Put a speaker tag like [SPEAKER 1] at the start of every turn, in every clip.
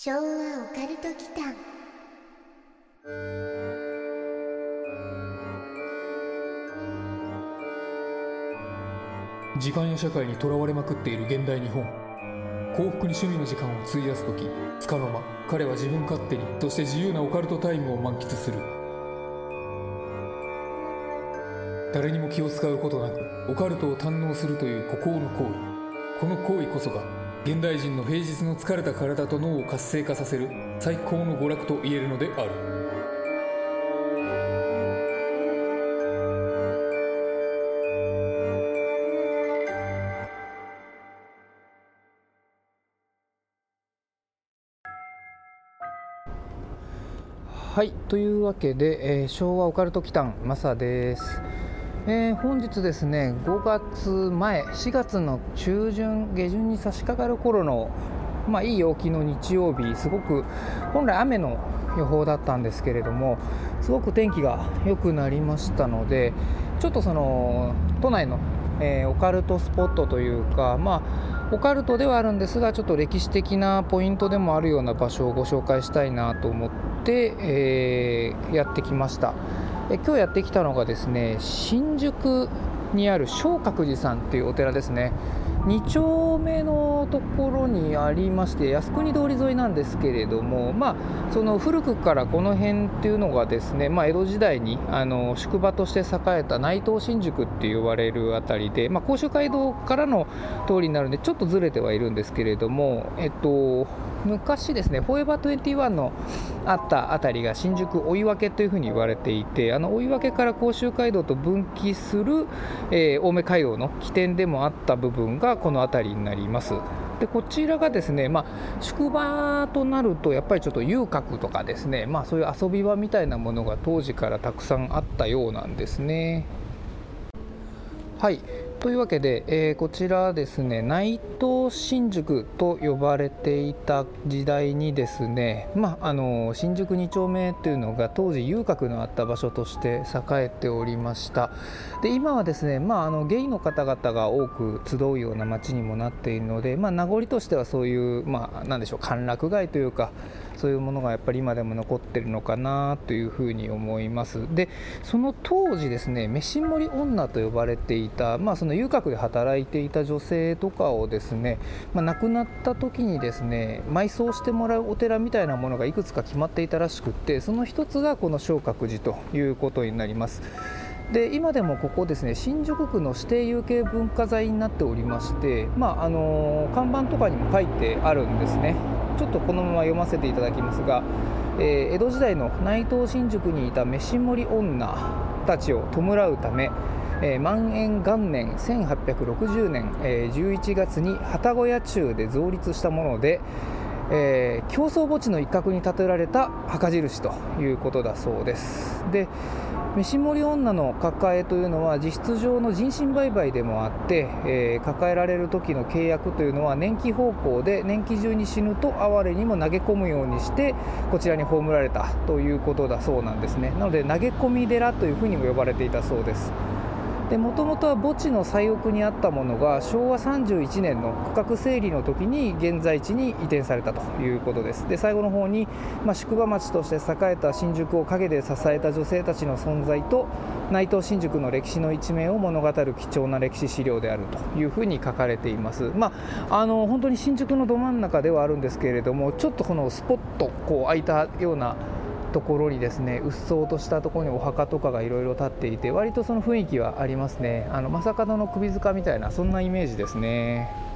[SPEAKER 1] 昭和オカルト祈間。
[SPEAKER 2] 時間や社会にとらわれまくっている現代日本。幸福に趣味の時間を費やす時つかの間彼は自分勝手にとして自由なオカルトタイムを満喫する。誰にも気を使うことなくオカルトを堪能するという孤高の行為。この行為こそが現代人の平日の疲れた体と脳を活性化させる最高の娯楽と言えるのである。
[SPEAKER 3] はいというわけで、えー昭和オカルト祈間マサです、えー本日ですね5月前4月の中旬下旬に差し掛かる頃のまあいい陽気の日曜日すごく本来雨の予報だったんですけれどもすごく天気が良くなりましたのでちょっとその都内の、えーオカルトスポットというかまあオカルトではあるんですがちょっと歴史的なポイントでもあるような場所をご紹介したいなと思って、えーやってきました。え今日やってきたのがですね新宿にある松鶴寺さんというお寺ですね。2丁目のところにありまして靖国通り沿いなんですけれども、まあ、その古くからこの辺っていうのがですね、まあ、江戸時代にあの宿場として栄えた内藤新宿って呼ばれる辺りで、まあ、甲州街道からの通りになるんでちょっとずれてはいるんですけれども、えっと、昔ですねフォーエバー21のあったあたりが新宿追分というふうに言われていてあの追分から甲州街道と分岐する、えー青梅街道の起点でもあった部分がこの辺りになります。でこちらがですね、まあ、宿場となるとやっぱりちょっと遊郭とかですね、まあ、そういう遊び場みたいなものが当時からたくさんあったようなんですね。はいというわけで、えーこちらですね内藤新宿と呼ばれていた時代にですね、まあ、あの新宿2丁目というのが当時遊郭のあった場所として栄えておりました。で今はですね、まあ、あのゲイの方々が多く集うような街にもなっているので、まあ、名残としてはそういう、まあ、なんでしょう歓楽街というかそういうものがやっぱり今でも残ってるのかなというふうに思います。でその当時ですね飯盛り女と呼ばれていた、まあ、その遊郭で働いていた女性とかをですね、まあ、亡くなった時にですね埋葬してもらうお寺みたいなものがいくつか決まっていたらしくってその一つがこの正覚寺ということになります。で今でもここですね新宿区の指定有形文化財になっておりまして、まああの看板とかにも書いてあるんですね。ちょっとこのまま読ませていただきますが、えー江戸時代の内藤新宿にいた飯盛り女たちを弔うため、えー万延元年1860年、えー11月に旅籠屋中で増立したもので、えー競争墓地の一角に建てられた墓印ということだそうです。で飯盛り女の抱えというのは実質上の人身売買でもあって、えー抱えられる時の契約というのは年季方向で年季中に死ぬと哀れにも投げ込むようにしてこちらに葬られたということだそうなんですねなので投げ込み寺というふうにも呼ばれていたそうですもともとは墓地の最奥にあったものが昭和31年の区画整理の時に現在地に移転されたということです。で最後の方に、まあ、宿場町として栄えた新宿を陰で支えた女性たちの存在と内藤新宿の歴史の一面を物語る貴重な歴史資料であるというふうに書かれています、まあ、あの本当に新宿のど真ん中ではあるんですけれどもちょっとこのスポッとこう空いたようなところにですねうっそうとしたところにお墓とかがいろいろ建っていて割とその雰囲気はありますね。あの正門の首塚みたいなそんなイメージですね。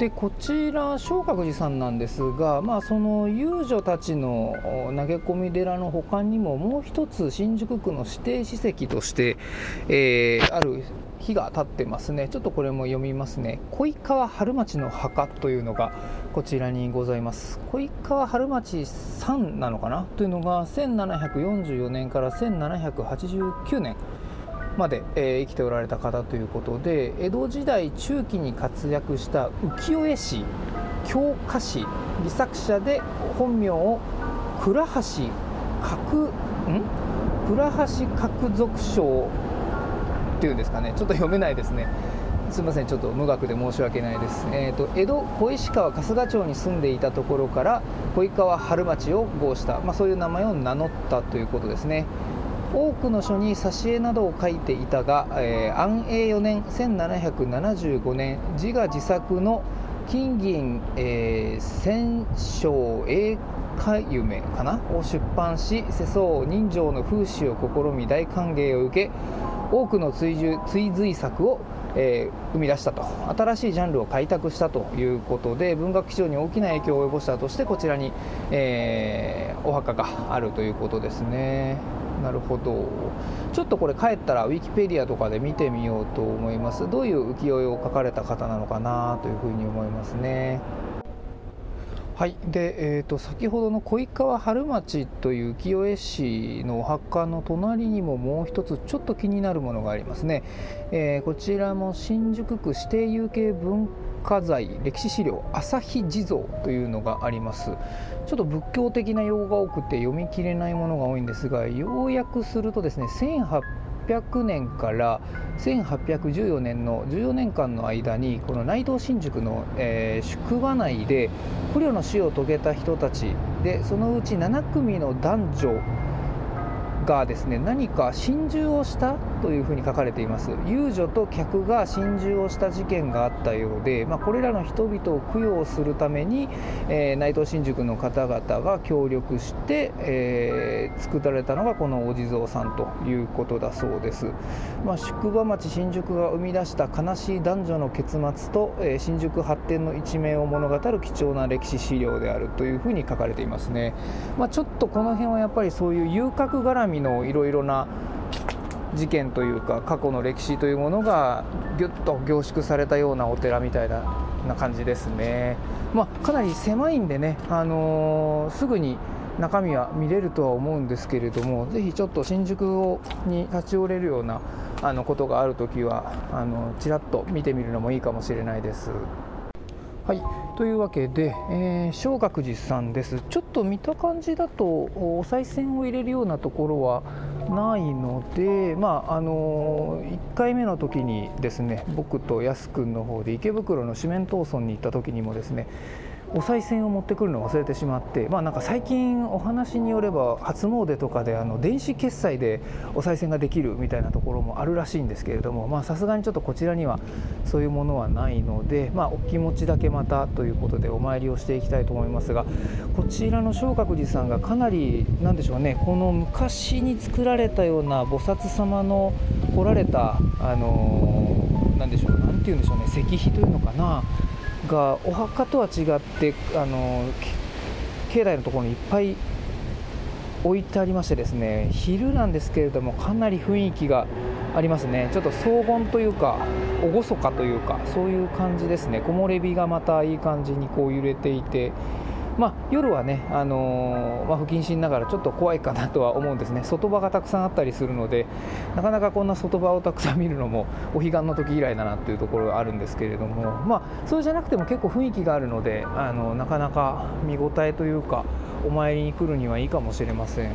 [SPEAKER 3] でこちら正覚寺さんなんですが、まあ、その遊女たちの投げ込み寺の他にももう一つ新宿区の指定史跡として、えーある日が経ってますね。ちょっとこれも読みますね。小川春町の墓というのがこちらにございます。小川春町さんなのかな？というのが1744年から1789年。まで、えー生きておられた方ということで江戸時代中期に活躍した浮世絵師教科師戯作者で本名を倉橋角ん？倉橋角俗賞っていうんですかね。ちょっと読めないですね。すみません。ちょっと無学で申し訳ないです、えーと、江戸小石川春日町に住んでいたところから小井川春町を号した、まあ、そういう名前を名乗ったということですね。多くの書に挿絵などを書いていたが、えー、安永4年1775年自画自作の金銀、えー、戦勝英華夢かなを出版し世相人情の風刺を試み大歓迎を受け多くの追従追随作を、えー、生み出したと新しいジャンルを開拓したということで文学史上に大きな影響を及ぼしたとしてこちらに、えー、お墓があるということですね。なるほど。ちょっとこれ帰ったらウィキペディアとかで見てみようと思います。どういう浮世絵を描かれた方なのかなというふうに思いますね。はい。で、えーと、先ほどの小井川春町という浮世絵師のお墓の隣にももう一つちょっと気になるものがありますね、えー、こちらも新宿区指定有形文化財歴史資料朝日地蔵というのがあります。ちょっと仏教的な用語が多くて読み切れないものが多いんですが要約するとですね1800年から1814年の14年間の間にこの内藤新宿の、えー、宿場内で捕虜の死を遂げた人たちでそのうち7組の男女がですね何か心中をしたというふうに書かれています。遊女と客が心中をした事件があったようで、まあ、これらの人々を供養するために、えー、内藤新宿の方々が協力して、えー、作られたのがこのお地蔵さんということだそうです、まあ、宿場町新宿が生み出した悲しい男女の結末と、えー、新宿発展の一面を物語る貴重な歴史資料であるというふうに書かれていますね、まあ、ちょっとこの辺はやっぱりそういう遊郭絡みのいろいろな事件というか過去の歴史というものがぎゅっと凝縮されたようなお寺みたいなな感じですね、まあ、かなり狭いんでね、あのー、すぐに中身は見れるとは思うんですけれどもぜひちょっと新宿をに立ち寄れるようなあのことがあるときはあのちらっと見てみるのもいいかもしれないです。はい。というわけで、えー、小学寺さんです。ちょっと見た感じだとお賽銭を入れるようなところはないので、まああのー、1回目の時にですね僕とやすくんの方で池袋の四面闘争に行った時にもですねお賽銭を持ってくるのを忘れてしまって、まあ、なんか最近お話によれば初詣とかであの電子決済でお賽銭ができるみたいなところもあるらしいんですけれどもさすがにちょっとこちらにはそういうものはないので、まあ、お気持ちだけまたということでお参りをしていきたいと思いますがこちらの正覚寺さんがかなりなんでしょうねこの昔に作られたような菩薩様の彫られたあのー、て言うんでしょうね石碑というのかながお墓とは違ってあの境内のところにいっぱい置いてありましてですね昼なんですけれどもかなり雰囲気がありますね。ちょっと荘厳というか厳かというかそういう感じですね。木漏れ日がまたいい感じにこう揺れていてまあ、夜はね、あのー、まあ、不謹慎ながらちょっと怖いかなとは思うんですね、外場がたくさんあったりするので、なかなかこんな外場をたくさん見るのもお彼岸の時以来だなっていうところがあるんですけれども、まあ、そうじゃなくても結構雰囲気があるので、あのなかなか見応えというか、お参りに来るにはいいかもしれません。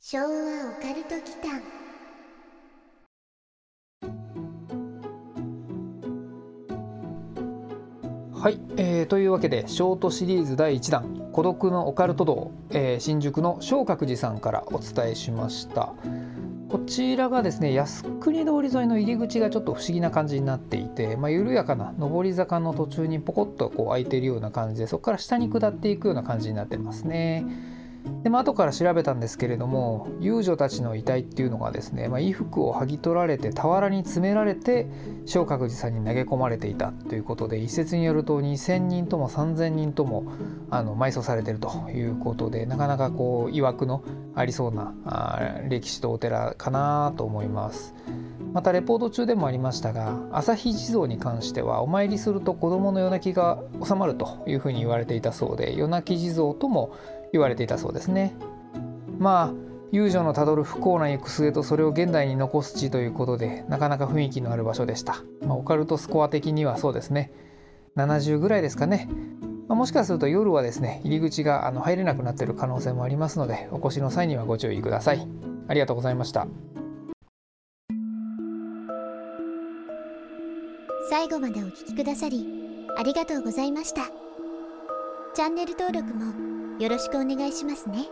[SPEAKER 1] 昭和オカルト期間
[SPEAKER 3] はい、えー、というわけでショートシリーズ第1弾「孤独のオカルト道」えー、新宿の正覚寺さんからお伝えしました。こちらがですね靖国通り沿いの入り口がちょっと不思議な感じになっていて、まあ、緩やかな上り坂の途中にポコッとこう開いているような感じでそこから下に下っていくような感じになってますね。でまあ後から調べたんですけれども遊女たちの遺体っていうのがですね、まあ、衣服を剥ぎ取られて俵に詰められて正覚寺さんに投げ込まれていたということで一説によると2,000人とも3,000人ともあの埋葬されているということでなかなかこう曰くのありそうなあ歴史とお寺かなと思います。またレポート中でもありましたが朝日地蔵に関してはお参りすると子どもの夜泣きが収まるというふうに言われていたそうで夜泣き地蔵とも言われていたそうですね。まあ遊女のたどる不幸な行く末とそれを現代に残す地ということでなかなか雰囲気のある場所でした、まあ、オカルトスコア的にはそうですね。70ぐらいですかね、まあ、もしかすると夜はですね入り口があの入れなくなってる可能性もありますのでお越しの際にはご注意ください。ありがとうございました。
[SPEAKER 1] 最後までお聞きくださりありがとうございました。チャンネル登録もよろしくお願いしますね。